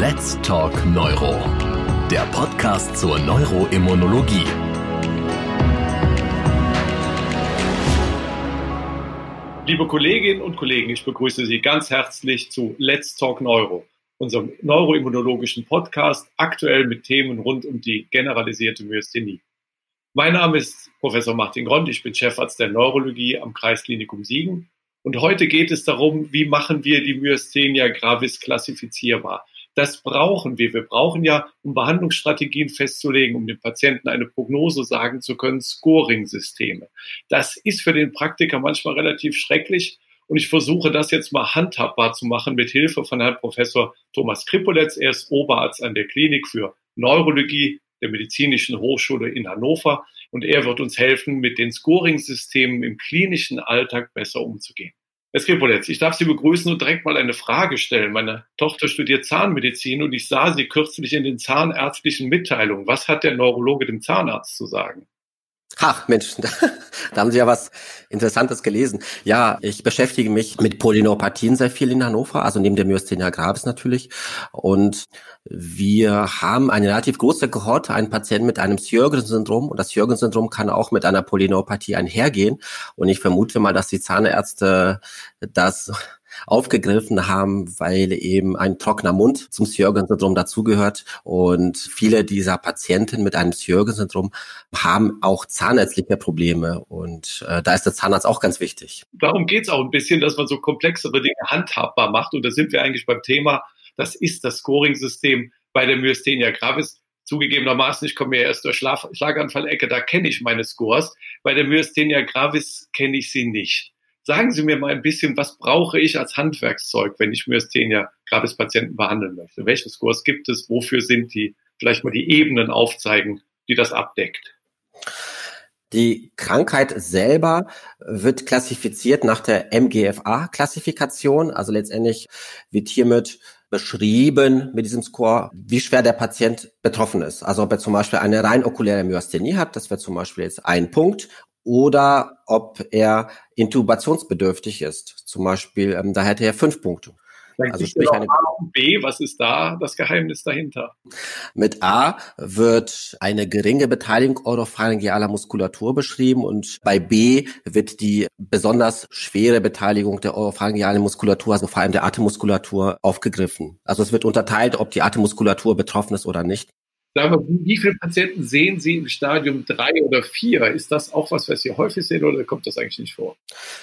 Let's Talk Neuro, der Podcast zur Neuroimmunologie. Liebe Kolleginnen und Kollegen, ich begrüße Sie ganz herzlich zu Let's Talk Neuro, unserem neuroimmunologischen Podcast, aktuell mit Themen rund um die generalisierte Myasthenie. Mein Name ist Professor Martin Grond, ich bin Chefarzt der Neurologie am Kreisklinikum Siegen und heute geht es darum, wie machen wir die Myasthenia gravis klassifizierbar. Das brauchen wir. Wir brauchen ja, um Behandlungsstrategien festzulegen, um dem Patienten eine Prognose sagen zu können, Scoring-Systeme. Das ist für den Praktiker manchmal relativ schrecklich. Und ich versuche das jetzt mal handhabbar zu machen mit Hilfe von Herrn Professor Thomas Kripoletz. Er ist Oberarzt an der Klinik für Neurologie der Medizinischen Hochschule in Hannover und er wird uns helfen, mit den Scoring-Systemen im klinischen Alltag besser umzugehen. Herr Skripoletz, ich darf Sie begrüßen und direkt mal eine Frage stellen. Meine Tochter studiert Zahnmedizin und ich sah sie kürzlich in den zahnärztlichen Mitteilungen. Was hat der Neurologe dem Zahnarzt zu sagen? Ach Mensch, da haben Sie ja was Interessantes gelesen. Ja, ich beschäftige mich mit Polyneuropathien sehr viel in Hannover, also neben der Myasthenia gravis natürlich. Und wir haben eine relativ große Kohorte, einen Patienten mit einem Sjörgen-Syndrom. Und das Sjörgen-Syndrom kann auch mit einer Polyneuropathie einhergehen. Und ich vermute mal, dass die Zahnärzte das aufgegriffen haben, weil eben ein trockener Mund zum Sjörgen-Syndrom dazugehört. Und viele dieser Patienten mit einem Sjörgen-Syndrom haben auch zahnärztliche Probleme. Und äh, da ist der Zahnarzt auch ganz wichtig. Darum geht es auch ein bisschen, dass man so komplexere Dinge handhabbar macht. Und da sind wir eigentlich beim Thema, das ist das Scoring-System bei der Myasthenia gravis. Zugegebenermaßen, ich komme ja erst durch Schlaganfall-Ecke, da kenne ich meine Scores. Bei der Myasthenia gravis kenne ich sie nicht. Sagen Sie mir mal ein bisschen, was brauche ich als Handwerkszeug, wenn ich Myasthenia gravis Patienten behandeln möchte? Welche Scores gibt es? Wofür sind die? Vielleicht mal die Ebenen aufzeigen, die das abdeckt. Die Krankheit selber wird klassifiziert nach der MGFA-Klassifikation. Also letztendlich wird hiermit beschrieben mit diesem Score, wie schwer der Patient betroffen ist. Also ob er zum Beispiel eine rein okuläre Myasthenie hat, das wäre zum Beispiel jetzt ein Punkt, oder ob er intubationsbedürftig ist. Zum Beispiel, ähm, da hätte er fünf Punkte. also sprich eine A und B, was ist da das Geheimnis dahinter? Mit A wird eine geringe Beteiligung oropharyngealer Muskulatur beschrieben und bei B wird die besonders schwere Beteiligung der oropharyngealen Muskulatur, also vor allem der Atemmuskulatur, aufgegriffen. Also es wird unterteilt, ob die Atemmuskulatur betroffen ist oder nicht. Sagen wir, wie viele Patienten sehen Sie im Stadium drei oder vier? Ist das auch was, was Sie häufig sehen oder kommt das eigentlich nicht vor?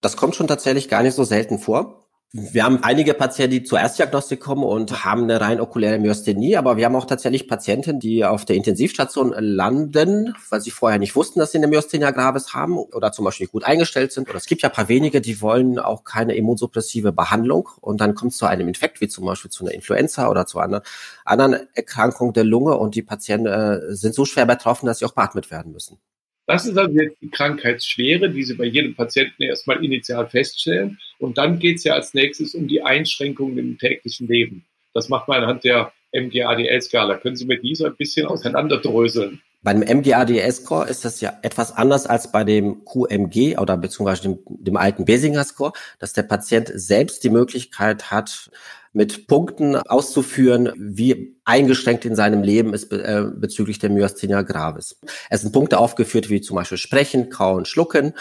Das kommt schon tatsächlich gar nicht so selten vor. Wir haben einige Patienten, die zur Erstdiagnostik kommen und haben eine rein okuläre Myasthenie, aber wir haben auch tatsächlich Patienten, die auf der Intensivstation landen, weil sie vorher nicht wussten, dass sie eine Myasthenia gravis haben oder zum Beispiel gut eingestellt sind. Oder es gibt ja ein paar wenige, die wollen auch keine immunsuppressive Behandlung und dann kommt es zu einem Infekt, wie zum Beispiel zu einer Influenza oder zu einer anderen Erkrankung der Lunge und die Patienten äh, sind so schwer betroffen, dass sie auch beatmet werden müssen. Das ist also jetzt die Krankheitsschwere, die Sie bei jedem Patienten erstmal initial feststellen. Und dann geht es ja als nächstes um die Einschränkungen im täglichen Leben. Das macht man anhand der MGADL-Skala. Können Sie mir diese ein bisschen auseinanderdröseln? Beim MGADL-Score ist das ja etwas anders als bei dem QMG oder beziehungsweise dem, dem alten Basinger-Score, dass der Patient selbst die Möglichkeit hat, mit Punkten auszuführen, wie eingeschränkt in seinem Leben ist äh, bezüglich der Myasthenia gravis. Es sind Punkte aufgeführt wie zum Beispiel Sprechen, Kauen, Schlucken.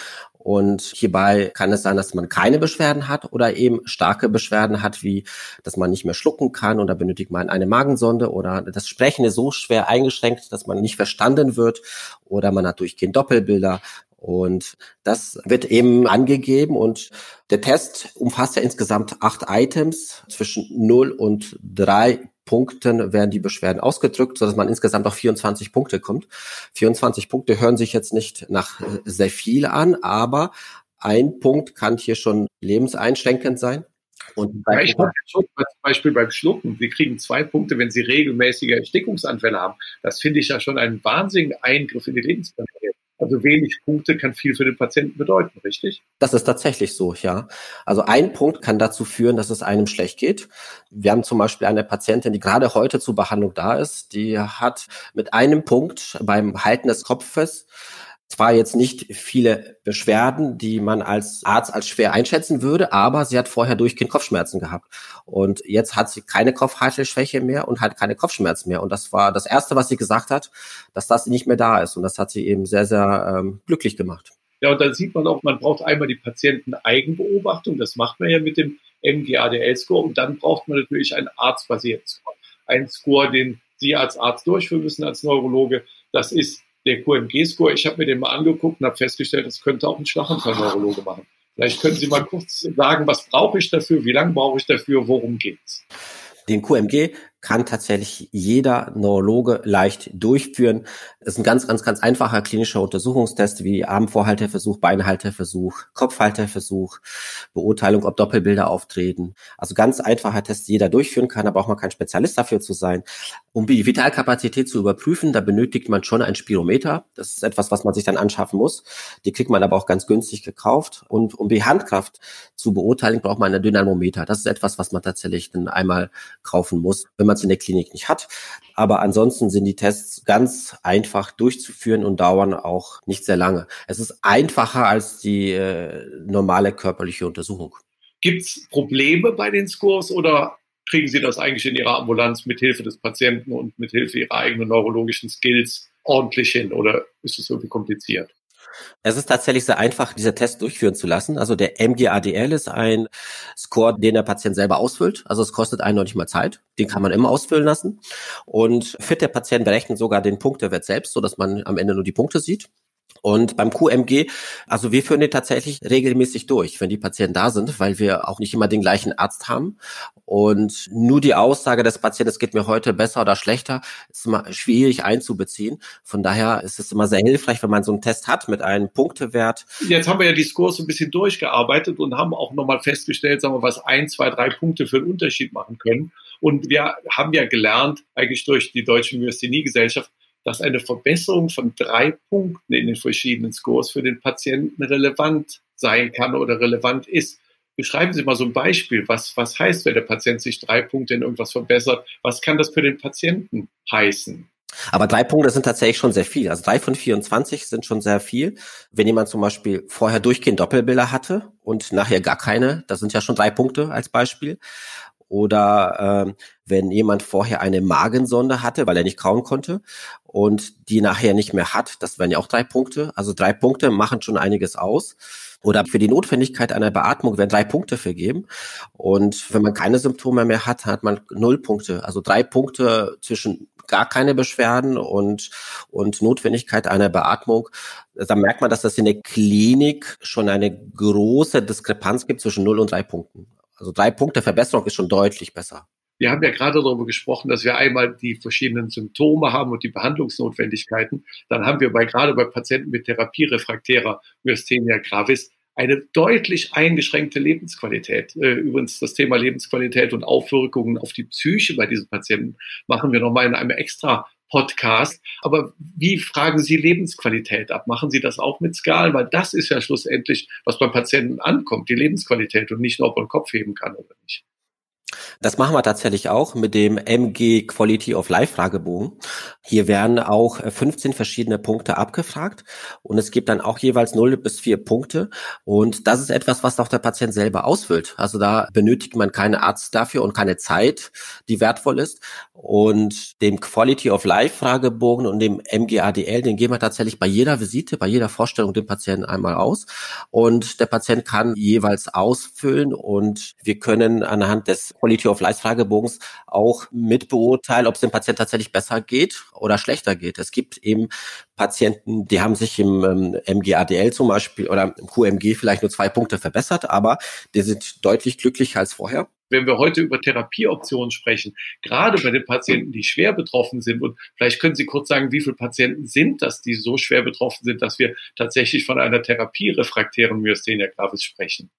Und hierbei kann es sein, dass man keine Beschwerden hat oder eben starke Beschwerden hat, wie dass man nicht mehr schlucken kann oder benötigt man eine Magensonde oder das Sprechen ist so schwer eingeschränkt, dass man nicht verstanden wird oder man hat durchgehend Doppelbilder und das wird eben angegeben und der Test umfasst ja insgesamt acht Items. Zwischen 0 und 3 Punkten werden die Beschwerden ausgedrückt, sodass man insgesamt auf 24 Punkte kommt. 24 Punkte hören sich jetzt nicht nach äh, sehr viel an, aber ein Punkt kann hier schon lebenseinschränkend sein. Und ja, ich schon zum Beispiel beim Schlucken, Sie kriegen zwei Punkte, wenn Sie regelmäßige Erstickungsanfälle haben. Das finde ich ja schon einen wahnsinnigen Eingriff in die Lebensqualität. Also wenig Punkte kann viel für den Patienten bedeuten, richtig? Das ist tatsächlich so, ja. Also ein Punkt kann dazu führen, dass es einem schlecht geht. Wir haben zum Beispiel eine Patientin, die gerade heute zur Behandlung da ist, die hat mit einem Punkt beim Halten des Kopfes zwar jetzt nicht viele Beschwerden, die man als Arzt als schwer einschätzen würde, aber sie hat vorher durchgehend Kopfschmerzen gehabt. Und jetzt hat sie keine Kopfhalteschwäche mehr und hat keine Kopfschmerzen mehr. Und das war das Erste, was sie gesagt hat, dass das nicht mehr da ist. Und das hat sie eben sehr, sehr ähm, glücklich gemacht. Ja, und dann sieht man auch, man braucht einmal die Patienten-Eigenbeobachtung. Das macht man ja mit dem MGADL-Score. Und dann braucht man natürlich einen arztbasierten Score. Einen Score, den Sie als Arzt durchführen müssen, als Neurologe. Das ist der QMG-Score, ich habe mir den mal angeguckt und habe festgestellt, das könnte auch ein Schlaganfallneurologe machen. Vielleicht können Sie mal kurz sagen, was brauche ich dafür, wie lange brauche ich dafür, worum geht's? Den QMG kann tatsächlich jeder Neurologe leicht durchführen. Es ist ein ganz, ganz, ganz einfacher klinischer Untersuchungstest wie Armvorhalteversuch, Beinhalteversuch, Kopfhalteversuch, Beurteilung, ob Doppelbilder auftreten. Also ganz einfacher Test, jeder durchführen kann, da braucht man kein Spezialist dafür zu sein. Um die Vitalkapazität zu überprüfen, da benötigt man schon ein Spirometer. Das ist etwas, was man sich dann anschaffen muss. Die kriegt man aber auch ganz günstig gekauft. Und um die Handkraft zu beurteilen, braucht man ein Dynamometer. Das ist etwas, was man tatsächlich dann einmal kaufen muss, wenn man es in der Klinik nicht hat. Aber ansonsten sind die Tests ganz einfach durchzuführen und dauern auch nicht sehr lange. Es ist einfacher als die äh, normale körperliche Untersuchung. Gibt es Probleme bei den Scores oder kriegen Sie das eigentlich in Ihrer Ambulanz mit Hilfe des Patienten und mit Hilfe Ihrer eigenen neurologischen Skills ordentlich hin oder ist es irgendwie kompliziert? Es ist tatsächlich sehr einfach, diese Test durchführen zu lassen. Also der MGADL ist ein Score, den der Patient selber ausfüllt. Also es kostet einen noch nicht mal Zeit. Den kann man immer ausfüllen lassen. Und fit der Patient berechnet sogar den Punktewert selbst, so dass man am Ende nur die Punkte sieht. Und beim QMG, also wir führen den tatsächlich regelmäßig durch, wenn die Patienten da sind, weil wir auch nicht immer den gleichen Arzt haben. Und nur die Aussage des Patienten, es geht mir heute besser oder schlechter, ist immer schwierig einzubeziehen. Von daher ist es immer sehr hilfreich, wenn man so einen Test hat mit einem Punktewert. Jetzt haben wir ja die Scores ein bisschen durchgearbeitet und haben auch nochmal festgestellt, sagen wir, was ein, zwei, drei Punkte für einen Unterschied machen können. Und wir haben ja gelernt, eigentlich durch die Deutsche Myasthenie-Gesellschaft, dass eine Verbesserung von drei Punkten in den verschiedenen Scores für den Patienten relevant sein kann oder relevant ist. Beschreiben Sie mal so ein Beispiel. Was, was heißt, wenn der Patient sich drei Punkte in irgendwas verbessert? Was kann das für den Patienten heißen? Aber drei Punkte sind tatsächlich schon sehr viel. Also drei von 24 sind schon sehr viel. Wenn jemand zum Beispiel vorher durchgehend Doppelbilder hatte und nachher gar keine, das sind ja schon drei Punkte als Beispiel. Oder ähm, wenn jemand vorher eine Magensonde hatte, weil er nicht kauen konnte und die nachher nicht mehr hat, das wären ja auch drei Punkte. Also drei Punkte machen schon einiges aus. Oder für die Notwendigkeit einer Beatmung werden drei Punkte vergeben. Und wenn man keine Symptome mehr hat, hat man null Punkte. Also drei Punkte zwischen gar keine Beschwerden und, und Notwendigkeit einer Beatmung. Da merkt man, dass das in der Klinik schon eine große Diskrepanz gibt zwischen null und drei Punkten. Also drei Punkte Verbesserung ist schon deutlich besser. Wir haben ja gerade darüber gesprochen, dass wir einmal die verschiedenen Symptome haben und die Behandlungsnotwendigkeiten. Dann haben wir bei, gerade bei Patienten mit therapierefraktärer Myasthenia gravis eine deutlich eingeschränkte Lebensqualität. Äh, übrigens das Thema Lebensqualität und Aufwirkungen auf die Psyche bei diesen Patienten machen wir nochmal in einem extra Podcast. Aber wie fragen Sie Lebensqualität ab? Machen Sie das auch mit Skalen? Weil das ist ja schlussendlich, was beim Patienten ankommt, die Lebensqualität und nicht nur, ob den Kopf heben kann oder nicht. Das machen wir tatsächlich auch mit dem MG Quality of Life Fragebogen. Hier werden auch 15 verschiedene Punkte abgefragt und es gibt dann auch jeweils 0 bis 4 Punkte und das ist etwas, was auch der Patient selber ausfüllt. Also da benötigt man keinen Arzt dafür und keine Zeit, die wertvoll ist und dem Quality of Life Fragebogen und dem MGADL, den geben wir tatsächlich bei jeder Visite, bei jeder Vorstellung dem Patienten einmal aus und der Patient kann jeweils ausfüllen und wir können anhand des Quality of Life Fragebogens auch mit beurteilen, ob es dem Patienten tatsächlich besser geht oder schlechter geht. Es gibt eben Patienten, die haben sich im ähm, MGADL zum Beispiel oder im QMG vielleicht nur zwei Punkte verbessert, aber die sind deutlich glücklicher als vorher wenn wir heute über Therapieoptionen sprechen, gerade bei den Patienten, die schwer betroffen sind, und vielleicht können Sie kurz sagen, wie viele Patienten sind das, die so schwer betroffen sind, dass wir tatsächlich von einer therapierefraktären Myasthenia gravis sprechen?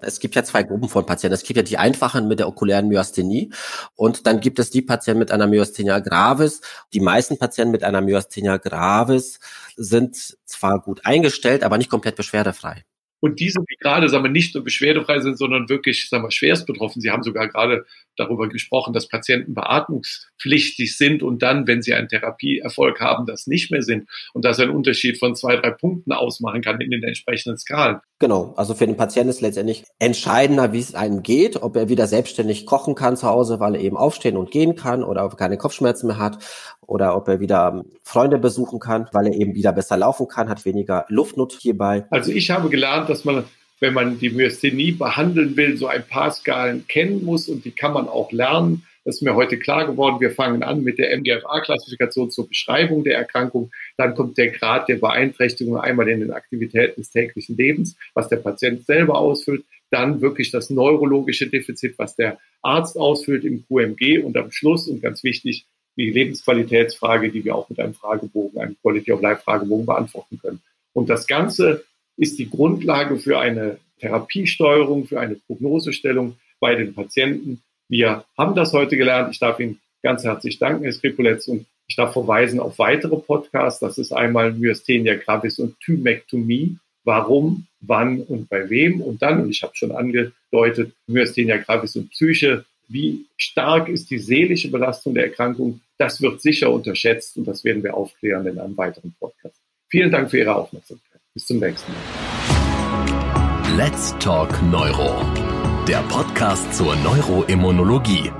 Es gibt ja zwei Gruppen von Patienten. Es gibt ja die einfachen mit der okulären Myasthenie und dann gibt es die Patienten mit einer Myasthenia gravis. Die meisten Patienten mit einer Myasthenia gravis sind zwar gut eingestellt, aber nicht komplett beschwerdefrei. Und diese, die gerade, sagen wir, nicht nur beschwerdefrei sind, sondern wirklich, sagen wir, schwerst betroffen. Sie haben sogar gerade darüber gesprochen, dass Patienten beatmungspflichtig sind und dann, wenn sie einen Therapieerfolg haben, das nicht mehr sind und dass ein Unterschied von zwei, drei Punkten ausmachen kann in den entsprechenden Skalen. Genau, also für den Patienten ist letztendlich entscheidender, wie es einem geht, ob er wieder selbstständig kochen kann zu Hause, weil er eben aufstehen und gehen kann oder ob er keine Kopfschmerzen mehr hat oder ob er wieder Freunde besuchen kann, weil er eben wieder besser laufen kann, hat weniger Luftnot hierbei. Also ich habe gelernt, dass man wenn man die Myasthenie behandeln will, so ein paar Skalen kennen muss und die kann man auch lernen. Das ist mir heute klar geworden. Wir fangen an mit der MGFA-Klassifikation zur Beschreibung der Erkrankung. Dann kommt der Grad der Beeinträchtigung einmal in den Aktivitäten des täglichen Lebens, was der Patient selber ausfüllt. Dann wirklich das neurologische Defizit, was der Arzt ausfüllt im QMG. Und am Schluss, und ganz wichtig, die Lebensqualitätsfrage, die wir auch mit einem Fragebogen, einem Quality of Life Fragebogen beantworten können. Und das Ganze ist die Grundlage für eine Therapiesteuerung, für eine Prognosestellung bei den Patienten. Wir haben das heute gelernt. Ich darf Ihnen ganz herzlich danken, Herr Skripuletz, und ich darf verweisen auf weitere Podcasts. Das ist einmal Myasthenia gravis und Thymektomie. Warum, wann und bei wem? Und dann, und ich habe schon angedeutet, Myasthenia gravis und Psyche. Wie stark ist die seelische Belastung der Erkrankung? Das wird sicher unterschätzt und das werden wir aufklären in einem weiteren Podcast. Vielen Dank für Ihre Aufmerksamkeit. Bis zum nächsten Mal. Let's Talk Neuro. Der Podcast zur Neuroimmunologie